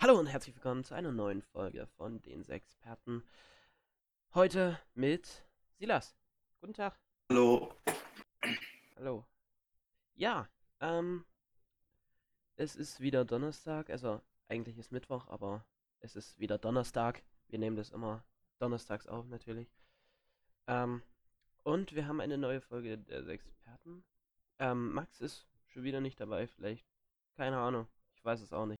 Hallo und herzlich willkommen zu einer neuen Folge von den Sexperten. Heute mit Silas. Guten Tag. Hallo. Hallo. Ja, ähm, es ist wieder Donnerstag, also eigentlich ist Mittwoch, aber es ist wieder Donnerstag. Wir nehmen das immer donnerstags auf, natürlich. Ähm, und wir haben eine neue Folge der Sexperten. Ähm, Max ist schon wieder nicht dabei, vielleicht. Keine Ahnung. Ich weiß es auch nicht.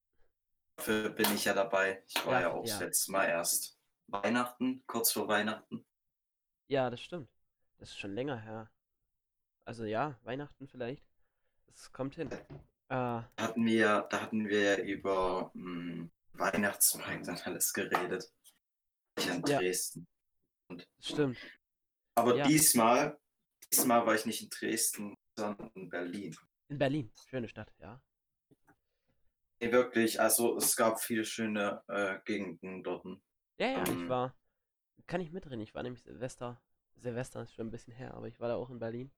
Dafür bin ich ja dabei. Ich war ja, Ja, auch ja. das letzte Mal erst Weihnachten, kurz vor Weihnachten. Ja, das stimmt. Das ist schon länger her. Also ja, Weihnachten vielleicht. Es kommt hin. Äh, Da hatten wir, da hatten wir über mh, Weihnachtsmarkt und alles geredet. Ich in Ja. Dresden. das stimmt. Aber Ja. diesmal, diesmal war ich nicht in Dresden, sondern in Berlin. In Berlin. Schöne Stadt, ja. Nee, wirklich, also es gab viele schöne äh, Gegenden dort. Ja, ja, ich Ähm. war. Kann ich mitreden? Ich war nämlich Silvester. Silvester ist schon ein bisschen her, aber ich war da auch in Berlin.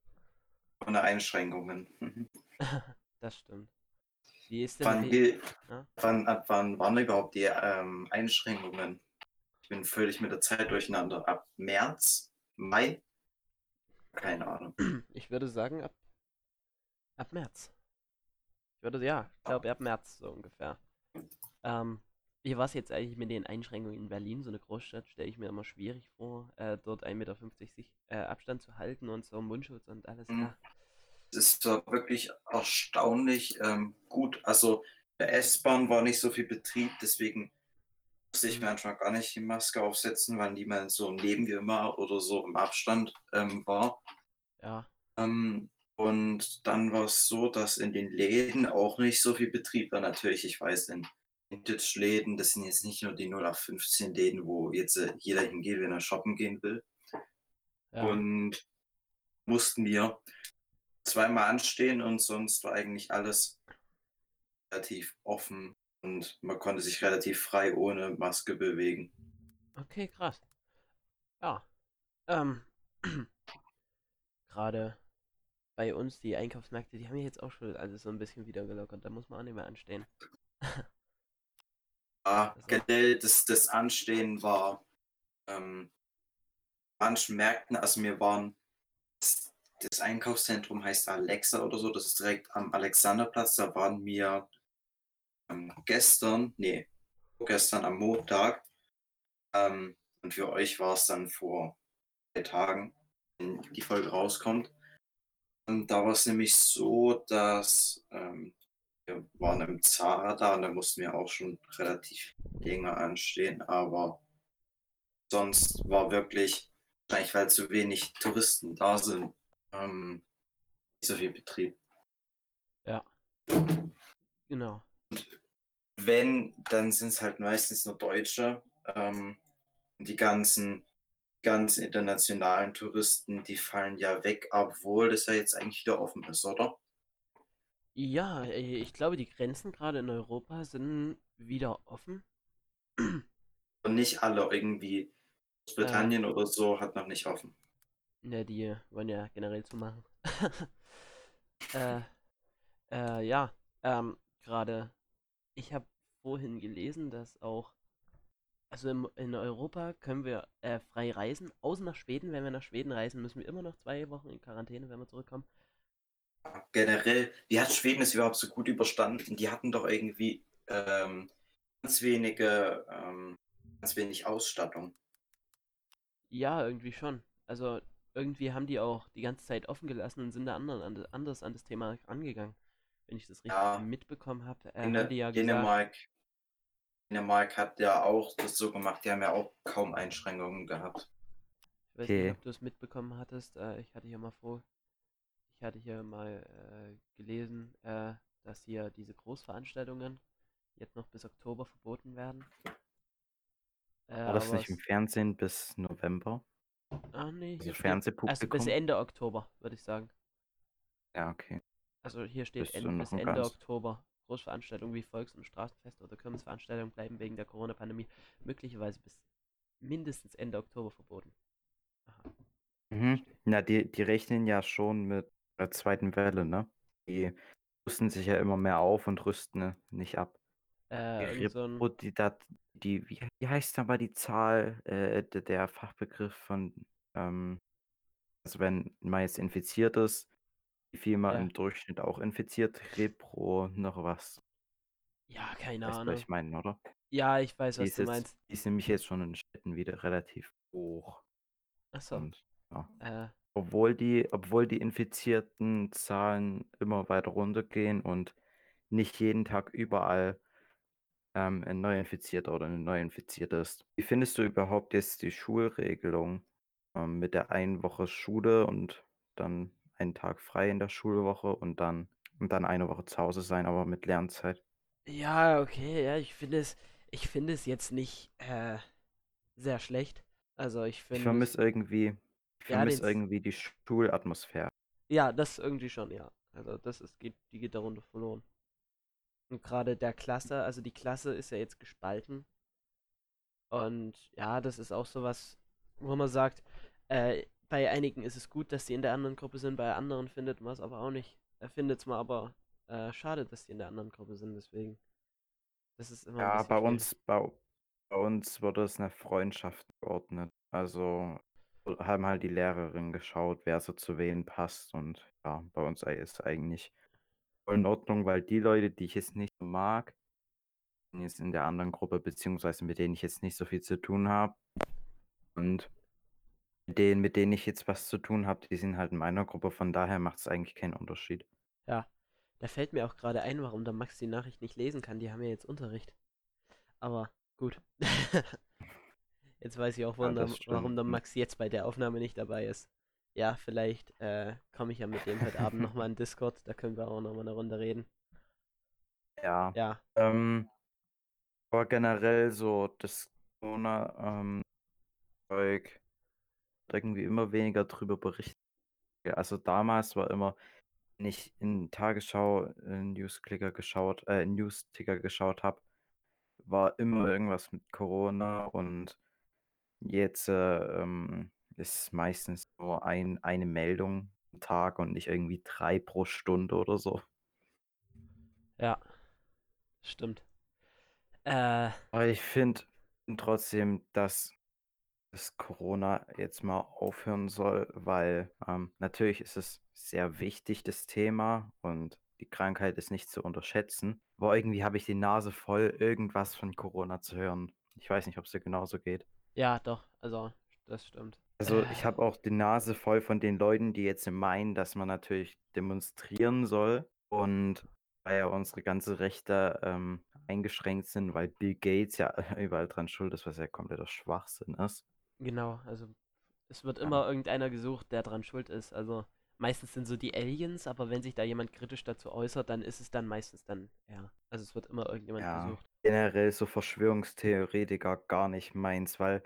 Ohne Einschränkungen. Mhm. Das stimmt. Wie ist denn Wann, gilt- Ja. wann, ab wann waren überhaupt die ähm, Einschränkungen? Ich bin völlig mit der Zeit durcheinander. Ab März? Mai? Keine Ahnung. Ich würde sagen, ab, ab März. Ich würde, ja, ich glaube, ab März so ungefähr. Ähm, wie war es jetzt eigentlich mit den Einschränkungen in Berlin? So eine Großstadt stelle ich mir immer schwierig vor, äh, dort 1,50 Meter sich, äh, Abstand zu halten und so Mundschutz und alles. Mhm. Ja. Es ist wirklich erstaunlich ähm, gut. Also der S-Bahn war nicht so viel Betrieb, deswegen musste ich Mhm. manchmal gar nicht die Maske aufsetzen, weil niemand so neben mir war oder so im Abstand ähm, war. ja. Ähm, und dann war es so, dass in den Läden auch nicht so viel Betrieb war. Natürlich, ich weiß, in Vintage-Läden, das sind jetzt nicht nur die 0815 Läden, wo jetzt äh, jeder hingeht, wenn er shoppen gehen will. ja. Und mussten wir zweimal anstehen und sonst war eigentlich alles relativ offen und man konnte sich relativ frei ohne Maske bewegen. Okay, krass. Ja. Ähm, gerade bei uns, die Einkaufsmärkte, die haben ja jetzt auch schon alles so ein bisschen wieder gelockert. Da muss man auch nicht mehr anstehen. Ja, Also- generell das, das Anstehen war ähm, manchen Märkten, also wir waren, das, das Einkaufszentrum heißt Alexa oder so, das ist direkt am Alexanderplatz, da waren wir ähm, gestern, nee, gestern am Montag ähm, und für euch war es dann vor drei Tagen, wenn die Folge rauskommt. Und da war es nämlich so, dass ähm, wir waren im Zara da und da mussten wir auch schon relativ länger anstehen, aber sonst war wirklich, wahrscheinlich weil zu wenig Touristen da sind, ähm, nicht so viel Betrieb. Ja. Genau. Wenn, dann sind es halt meistens nur Deutsche. Ähm, und die ganzen, ganzen internationalen Touristen, die fallen ja weg, obwohl das ja jetzt eigentlich wieder offen ist, oder? Ja, äh, ich glaube, die Grenzen gerade in Europa sind wieder offen. Und nicht alle irgendwie. Großbritannien oder so hat noch nicht offen. Ne, die wollen ja generell zumachen. äh, äh, ja, ähm, gerade, ich habe vorhin gelesen, dass auch, also im, in Europa können wir äh, frei reisen, außer nach Schweden. Wenn wir nach Schweden reisen, müssen wir immer noch zwei Wochen in Quarantäne, wenn wir zurückkommen. Generell, wie hat Schweden es überhaupt so gut überstanden? Die hatten doch irgendwie ähm, ganz wenige, ähm, ganz wenig Ausstattung. Ja, irgendwie schon. Also irgendwie haben die auch die ganze Zeit offen gelassen und sind da anderen, an, anders an das Thema angegangen. Wenn ich das richtig Ja. mitbekommen habe, äh, haben die ja gesagt, Dänemark, hat ja auch das so gemacht, die haben ja auch kaum Einschränkungen gehabt. ich weiß Okay. nicht, ob du es mitbekommen hattest, äh, ich hatte hier mal vor, ich hatte hier mal äh, gelesen, äh, dass hier diese Großveranstaltungen jetzt noch bis Oktober verboten werden. Äh, War das nicht im Fernsehen bis November? Ah, nee, Also hier steht, also Fernsehpublikum? bis Ende Oktober, würde ich sagen. Ja, okay. Also hier steht Ende, bis Ende ganz- Oktober. Großveranstaltungen wie Volks- und Straßenfeste oder Kirmesveranstaltungen bleiben wegen der Corona-Pandemie möglicherweise bis mindestens Ende Oktober verboten. Aha. Mhm. Na, die, die rechnen ja schon mit der zweiten Welle, ne? Die rüsten sich ja immer mehr auf und rüsten nicht ab. Äh, Die so 'n Repro die die wie wie heißt mal die Zahl, äh, der Fachbegriff von, ähm also, wenn man jetzt infiziert ist, wie viel man Ja. im Durchschnitt auch infiziert, Repro noch was. Ja, keine Weißt du, was Ahnung. ich meine, oder? Ja, ich weiß, Die was ist du jetzt meinst. die ist nämlich jetzt schon in Städten wieder relativ hoch. Ach so. Und ja. Äh. Obwohl die obwohl die infizierten Zahlen immer weiter runtergehen und nicht jeden Tag überall, ähm, 'n Neuinfizierter oder 'ne Neuinfizierte ist. Wie findest du überhaupt jetzt die Schulregelung, ähm, mit der einen Woche Schule und dann einen Tag frei in der Schulwoche und dann und dann eine Woche zu Hause sein, aber mit Lernzeit? Ja, okay, ja, ich finde es ich finde es jetzt nicht, äh, sehr schlecht. Also, ich Ich finde es vermisse irgendwie ich Ja, vermisse irgendwie die Schulatmosphäre. Ja, das irgendwie schon, ja. Also, das ist geht die geht darunter verloren. Und grade der Klasse also, die Klasse ist ja jetzt gespalten. Und ja, das ist auch so was, wo man sagt, äh, bei einigen ist es gut, dass sie in der anderen Gruppe sind, bei anderen findet man's aber auch nicht äh, findet's man aber, äh, schade, dass die in der anderen Gruppe sind, deswegen das ist immer Ja, bei schwierig. uns bei bei uns wurde es nach Freundschaft geordnet. Also, haben halt die Lehrerinnen geschaut, wer so zu wen passt und ja, bei uns ist eigentlich voll in Ordnung, weil die Leute, die ich jetzt nicht so mag, sind jetzt in der anderen Gruppe, beziehungsweise mit denen ich jetzt nicht so viel zu tun habe. Und mit denen mit denen ich jetzt was zu tun habe, die sind halt in meiner Gruppe, von daher macht's eigentlich keinen Unterschied. Ja, da fällt mir auch grade ein, warum der Max die Nachricht nicht lesen kann. Die haben ja jetzt Unterricht. Aber gut. Jetzt weiß ich auch, Ja, warum der das warum der Hm. Max jetzt bei der Aufnahme nicht dabei ist. Ja, vielleicht, äh, komme ich ja mit dem heute Abend noch mal in Discord, da können wir auch noch mal 'ne Runde reden. Ja. Ja. Ähm, aber generell so das Corona, ähm, irgendwie immer weniger drüber berichtet. Ja, also, damals war immer wenn ich in Tagesschau, äh, Newsklicker geschaut äh, Newsticker geschaut habe, war immer irgendwas mit Corona und jetzt, äh, ähm, ist meistens nur ein eine Meldung am Tag und nicht irgendwie 3 pro Stunde oder so. Ja. Stimmt. Äh. Aber ich finde trotzdem, dass das Corona jetzt mal aufhören soll, weil, ähm, natürlich ist es sehr wichtig, das Thema, und die Krankheit ist nicht zu unterschätzen. Aber irgendwie habe ich die Nase voll, irgendwas von Corona zu hören. Ich weiß nicht, ob's dir genauso geht. Ja, doch, also, das stimmt. Also, ich habe auch die Nase voll von den Leuten, die jetzt meinen, dass man natürlich demonstrieren soll und weil ja unsere ganze Rechte, ähm, eingeschränkt sind, weil Bill Gates ja überall dran schuld ist, was ja kompletter Schwachsinn ist. Genau, also, es wird Ja. immer irgendeiner gesucht, der dran schuld ist. Also, meistens sind so die Aliens, aber wenn sich da jemand kritisch dazu äußert, dann ist es dann meistens dann er. Also, es wird immer irgendjemand Ja, gesucht. generell so Verschwörungstheoretiker gar nicht meins, weil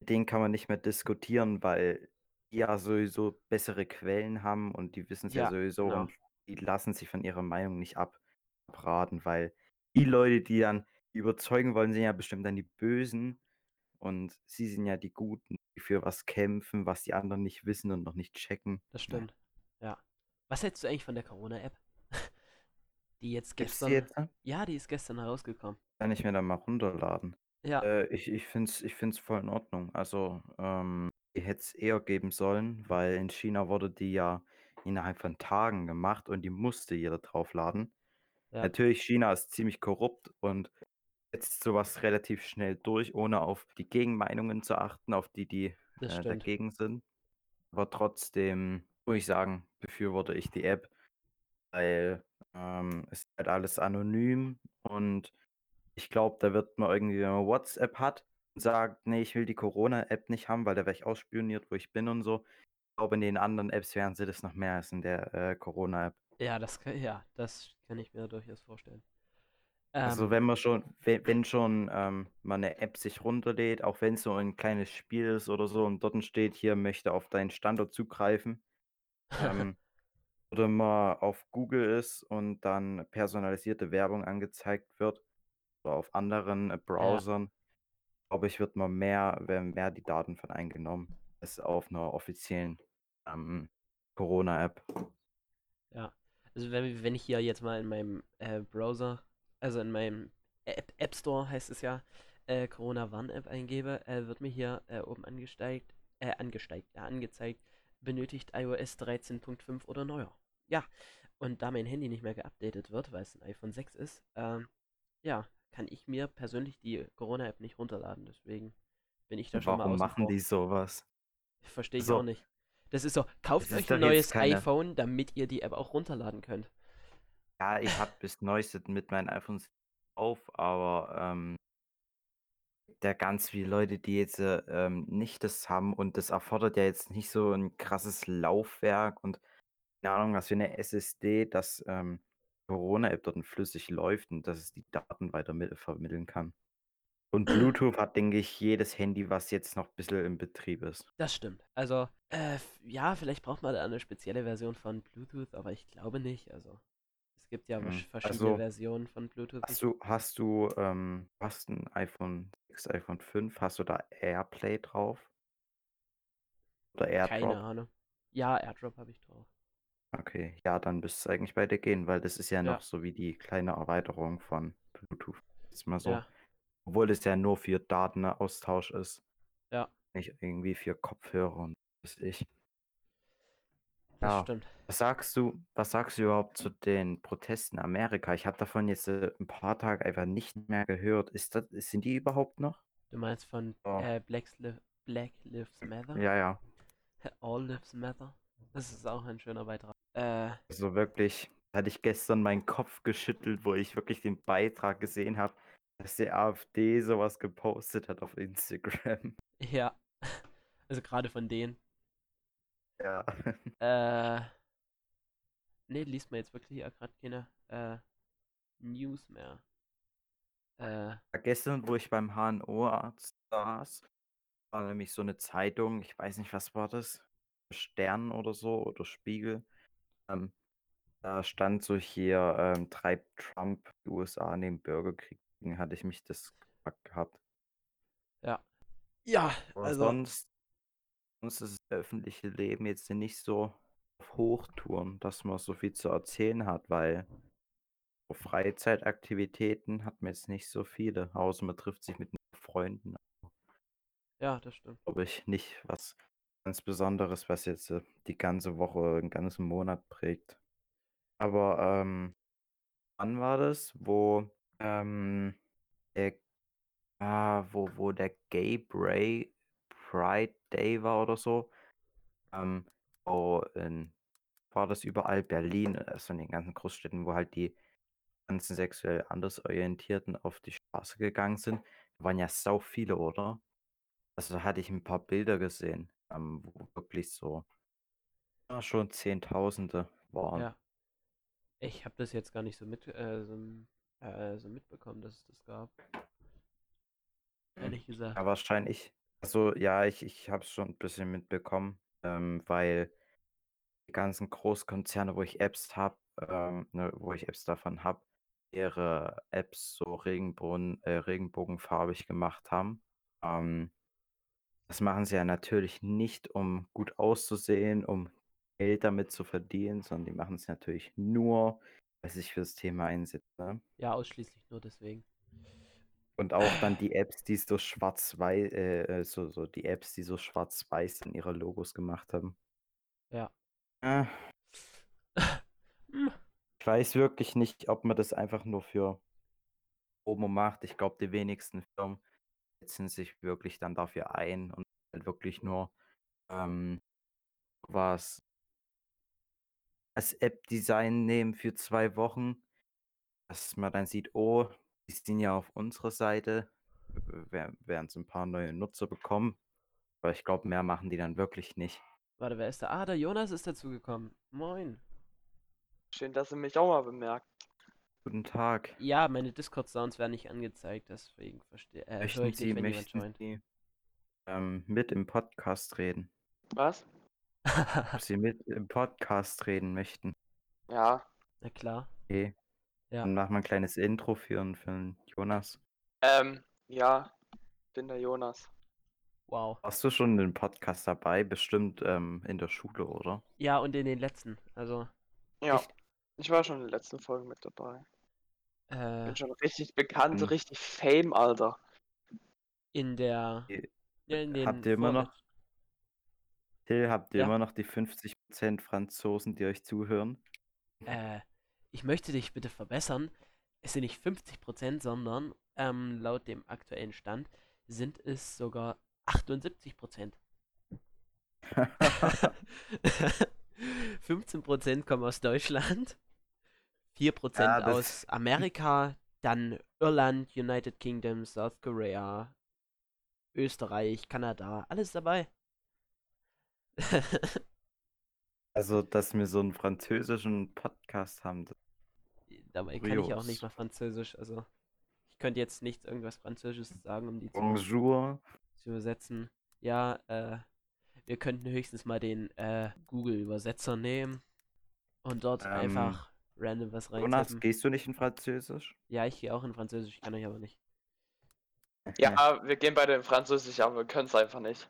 mit denen kann man nicht mehr diskutieren, weil die ja sowieso bessere Quellen haben und die wissen's ja Ja, sowieso genau. und die lassen sich von ihrer Meinung nicht ab abraten, weil die Leute, die dann überzeugen wollen, sind ja bestimmt dann die Bösen und sie sind ja die Guten, die für was kämpfen, was die anderen nicht wissen und noch nicht checken. Das ja. stimmt. Ja. Was hältst du eigentlich von der Corona-App? Die jetzt die gestern jetzt, ne? ja, die ist gestern herausgekommen. Kann ich mir dann mal runterladen. Ja. Äh, ich ich finde es ich finde es voll in Ordnung. Also, ähm, die hätte es eher geben sollen, weil in China wurde die ja innerhalb von Tagen gemacht und die musste jeder draufladen. Ja. Natürlich, China ist ziemlich korrupt und setzt so was relativ schnell durch, ohne auf die Gegenmeinungen zu achten, auf die, die, äh, dagegen sind. Aber trotzdem muss ich sagen, befürworte ich die App, weil, ähm, es ist halt alles anonym und ich glaube, da wird man irgendwie, wenn man WhatsApp hat und sagt: „Ne, ich will die Corona-App nicht haben, weil da werde ich ausspioniert, wo ich bin und so.“ Ich glaube, in den anderen Apps wären sie das noch mehr als in der, äh, Corona-App. Ja, das ja, das kann ich mir durchaus vorstellen. Also, Ähm. wenn man schon we wenn schon, ähm, man 'ne App sich runterlädt, auch wenn's so ein kleines Spiel ist oder so und dorten steht: „Hier, möchte auf deinen Standort zugreifen.“ Ähm, oder man auf Google ist und dann personalisierte Werbung angezeigt wird oder auf anderen, äh, Ja. Browsern, glaube ich, wird man mehr werden mehr die Daten von einem genommen als auf 'ner offiziellen, ähm, Corona-App. Ja. Also, wenn wenn ich hier jetzt mal in meinem, äh, Browser also, in meinem App, App Store heißt es ja, äh, Corona Warn-App eingebe, äh, wird mir hier äh, oben angesteigt, äh, angesteigt, ja, angezeigt, benötigt iOS 13.5 oder neuer. Ja, und da mein Handy nicht mehr geupdatet wird, weil es ein iPhone 6 ist, ähm, ja, kann ich mir persönlich die Corona-App nicht runterladen. Deswegen bin ich da schon mal Warum machen vor. die sowas? Verstehe ich So. auch nicht. Das ist so, kauft Das euch ein neues keine- iPhone, damit ihr die App auch runterladen könnt. Ja, ich habe bis neuestes mit meinen iPhones auf, aber ähm, da ganz viele Leute, die jetzt äh, ähm, nicht das haben und das erfordert ja jetzt nicht so ein krasses Laufwerk und keine Ahnung, was für eine SSD, dass ähm, Corona-App dort flüssig läuft und dass es die Daten weiter mit vermitteln kann. Und Bluetooth hat, denke ich, jedes Handy, was jetzt noch ein bisschen im Betrieb ist. Das stimmt. Also, äh, ja, vielleicht braucht man da eine spezielle Version von Bluetooth, aber ich glaube nicht. Also, es gibt ja Hm, wasch- verschiedene also, Versionen von Bluetooth. Hast du, hast du, ähm, hast ein iPhone 6, iPhone 5, hast du da AirPlay drauf? Oder Keine AirDrop? Ahnung. Ja, AirDrop habe ich drauf. Okay, ja, dann müsste es eigentlich bei dir gehen, weil das ist ja Ja. noch so wie die kleine Erweiterung von Bluetooth. Ist mal so. Ja, Obwohl es ja nur für Datenaustausch ist, ja, nicht irgendwie für Kopfhörer und was ich. Das Ja, stimmt. was sagst du, was sagst du überhaupt zu den Protesten in Amerika? Ich habe davon jetzt äh, ein paar Tage einfach nicht mehr gehört. Ist das, sind die überhaupt noch? Du meinst von Oh. äh, Black, Black Lives Matter? Ja, ja. All Lives Matter? Das ist auch ein schöner Beitrag. Äh, Also wirklich, hatte ich gestern meinen Kopf geschüttelt, wo ich wirklich den Beitrag gesehen habe, dass die AfD sowas gepostet hat auf Instagram. ja. Also gerade von denen. Ja. Äh, nee, liest man jetzt wirklich ja gerade keine äh, News mehr. Äh, Gestern, wo ich beim HNO-Arzt saß, war nämlich so eine Zeitung, ich weiß nicht, was war das? Stern oder so oder Spiegel. Ähm, da stand so hier, ähm, treibt Trump die USA in den Bürgerkrieg. Hatte ich mich das gefragt gehabt. ja. Ja, Aber also. sonst, sonst ist das öffentliche Leben jetzt nicht so auf Hochtouren, dass man so viel zu erzählen hat, weil Freizeitaktivitäten hat man jetzt nicht so viele, außer man trifft sich mit Freunden. Ja, das stimmt. Glaube ich nicht was ganz Besonderes, was jetzt äh, die ganze Woche, den ganzen Monat prägt. Aber ähm, wann war das, wo ähm, der, ah, wo, wo der Gay Bray Pride Day war oder so? Ähm, wo in, war das überall Berlin, also in den ganzen Großstädten, wo halt die ganzen sexuell anders Orientierten auf die Straße gegangen sind. Da waren ja sau viele, oder? Also hatte ich ein paar Bilder gesehen, ähm, wo wirklich so ja, schon Zehntausende waren. Ja. Ich habe das jetzt gar nicht so mit äh, so, äh, so mitbekommen, dass es das gab. Ehrlich gesagt. Ja, wahrscheinlich. Also ja, ich, ich habe es schon ein bisschen mitbekommen, ähm, weil die ganzen Großkonzerne, wo ich Apps habe, ähm, ne, wo ich Apps davon habe, ihre Apps so Regenbogen, äh, regenbogenfarbig gemacht haben. Ähm, das machen sie ja natürlich nicht, um gut auszusehen, um Geld damit zu verdienen, sondern die machen es natürlich nur, weil sie sich für das Thema einsetzen. Ne? Ja, ausschließlich nur deswegen. Und auch dann die Apps, die so schwarz-weiß, äh, äh, so, so die Apps, die so schwarz-weiß in ihre Logos gemacht haben. Ja. Äh, ich weiß wirklich nicht, ob man das einfach nur für Promo macht. Ich glaube, die wenigsten Firmen setzen sich wirklich dann dafür ein und halt wirklich nur ähm, was als App-Design nehmen für zwei Wochen, dass man dann sieht, oh, die sind ja auf unserer Seite, wer- werden es ein paar neue Nutzer bekommen. Aber ich glaube, mehr machen die dann wirklich nicht. Warte, wer ist da? Ah, der Jonas ist dazugekommen. Moin. Schön, dass ihr mich auch mal bemerkt. Guten Tag. Ja, meine Discord-Sounds werden nicht angezeigt, deswegen verstehe äh, höre Möchten ich Sie, nicht, wenn jemand möchten joint. Sie ähm, mit im Podcast reden? Was? Ob Sie mit im Podcast reden möchten? Ja. Na klar. Okay. Ja. Dann machen wir ein kleines Intro für, den- für den Jonas. Ähm, ja. Bin der Jonas. Wow. Warst du schon in dem Podcast dabei? Bestimmt ähm, in der Schule, oder? Ja, und in den letzten. Also, Ja. Echt? Ich war schon in der letzten Folge mit dabei. Äh, Bin schon richtig bekannt, Hm. richtig Fame, Alter. in der. In den Habt ihr immer noch, Till, habt ihr Ja. immer noch die 50% Franzosen, die euch zuhören? Äh, ich möchte dich bitte verbessern. Es sind nicht 50%, sondern ähm, laut dem aktuellen Stand sind es sogar 78%. 15% kommen aus Deutschland, 4% Ja, das- aus Amerika, dann Irland, United Kingdom, South Korea, Österreich, Kanada, alles dabei. Also, dass wir so einen französischen Podcast haben. das- Dabei kann ich auch nicht mal Französisch, also ich könnte jetzt nicht irgendwas Französisches sagen, um die zu, Bonjour. zu übersetzen. Ja, äh, wir könnten höchstens mal den äh, Google-Übersetzer nehmen und dort Ähm, einfach random was Jonas, reintippen. gehst du nicht in Französisch? Ja, ich gehe auch in Französisch, ich kann euch aber nicht. Ja, wir gehen beide in Französisch, aber wir können es einfach nicht.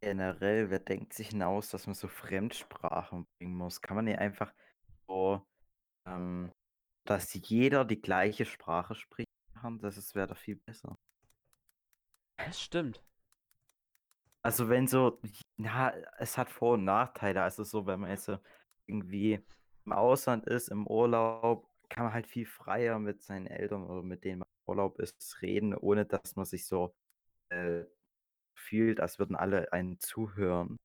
Generell, wer denkt sich hinaus, dass man so Fremdsprachen bringen muss? Kann man nicht einfach so, ähm, dass jeder die gleiche Sprache spricht? machen? Das wäre doch viel besser. Das stimmt. Also wenn so, ja, es hat Vor- und Nachteile. Also so, wenn man jetzt so irgendwie im Ausland ist, im Urlaub, kann man halt viel freier mit seinen Eltern oder mit denen man im Urlaub ist, reden, ohne dass man sich so äh, fühlt, als würden alle einen zuhören.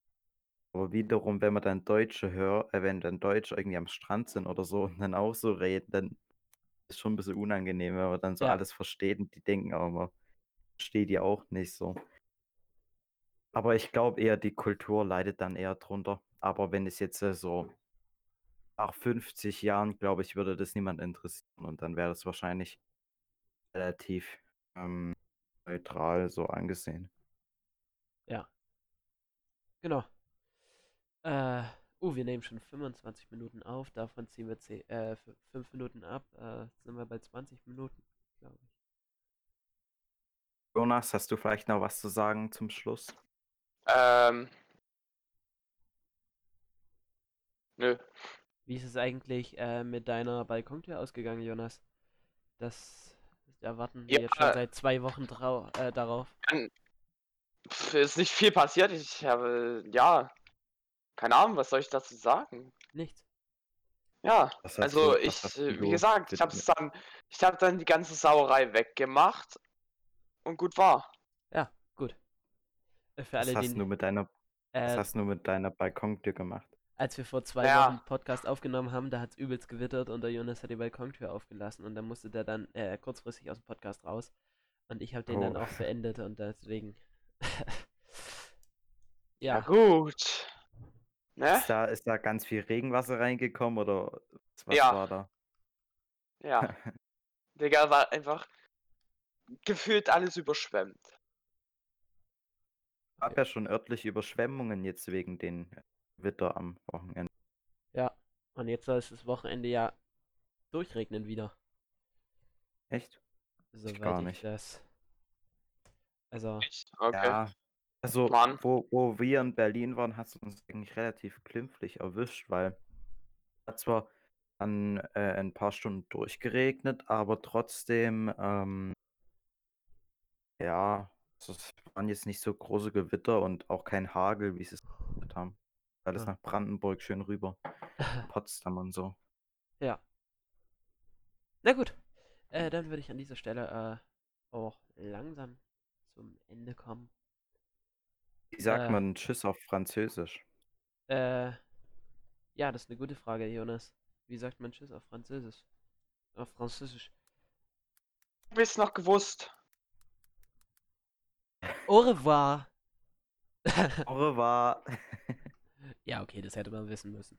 Aber wiederum, wenn man dann Deutsche hört, äh, wenn dann Deutsche irgendwie am Strand sind oder so und dann auch so reden, dann ist schon ein bisschen unangenehm, wenn man dann so Ja. alles versteht und die denken auch immer, versteht die auch nicht so. Aber ich glaube eher, die Kultur leidet dann eher drunter. Aber wenn es jetzt äh, so nach 50 Jahren, glaube ich, würde das niemand interessieren und dann wäre das wahrscheinlich relativ ähm, neutral so angesehen. Genau. Äh, uh, wir nehmen schon 25 Minuten auf, davon ziehen wir 10, äh, 5 Minuten ab, äh, jetzt sind wir bei 20 Minuten, glaube ich. Jonas, hast du vielleicht noch was zu sagen zum Schluss? Ähm. Nö. Wie ist es eigentlich äh, mit deiner Balkontür ausgegangen, Jonas? Das erwarten wir Ja, jetzt schon seit zwei Wochen äh, darauf. Ist nicht viel passiert. Ich habe, ja, keine Ahnung, was soll ich dazu sagen? Nichts. Ja, Was also du- was ich, äh, wie gesagt, ich habe dann, ich habe dann die ganze Sauerei weggemacht und gut war. Ja, gut. Äh, Für Was alle, hast die, du mit deiner, was äh, hast du mit deiner Balkontür gemacht? als wir vor zwei Ja. Wochen Podcast aufgenommen haben, da hat es übelst gewittert und der Jonas hat die Balkontür aufgelassen und dann musste der dann äh, kurzfristig aus dem Podcast raus. Und ich habe den dann Oh. auch beendet und deswegen. Ja, ja, gut. Ne? Ist da, ist da ganz viel Regenwasser reingekommen oder was Ja. war da? Ja. Digga, war einfach gefühlt alles überschwemmt. gab ja schon örtliche Überschwemmungen jetzt wegen den Witter am Wochenende. ja. Und jetzt soll es das Wochenende ja durchregnen wieder. Echt? Soweit gar ich nicht. das. Also, Okay. Ja. Also, Mann. wo, wo wir in Berlin waren, hat es uns eigentlich relativ glimpflich erwischt, weil hat zwar an äh, ein paar Stunden durchgeregnet, aber trotzdem, ähm, ja, es waren jetzt nicht so große Gewitter und auch kein Hagel, wie sie es gemacht haben. Alles Ja. nach Brandenburg schön rüber, Potsdam und so. ja. Na gut. Äh, dann würde ich an dieser Stelle äh, auch langsam zum Ende kommen. Wie sagt Äh. man Tschüss auf Französisch? Äh, ja, das ist eine gute Frage, Jonas. Wie sagt man Tschüss auf Französisch? Auf Französisch. Du bist noch gewusst. Au revoir. Au revoir. ja, okay, das hätte man wissen müssen.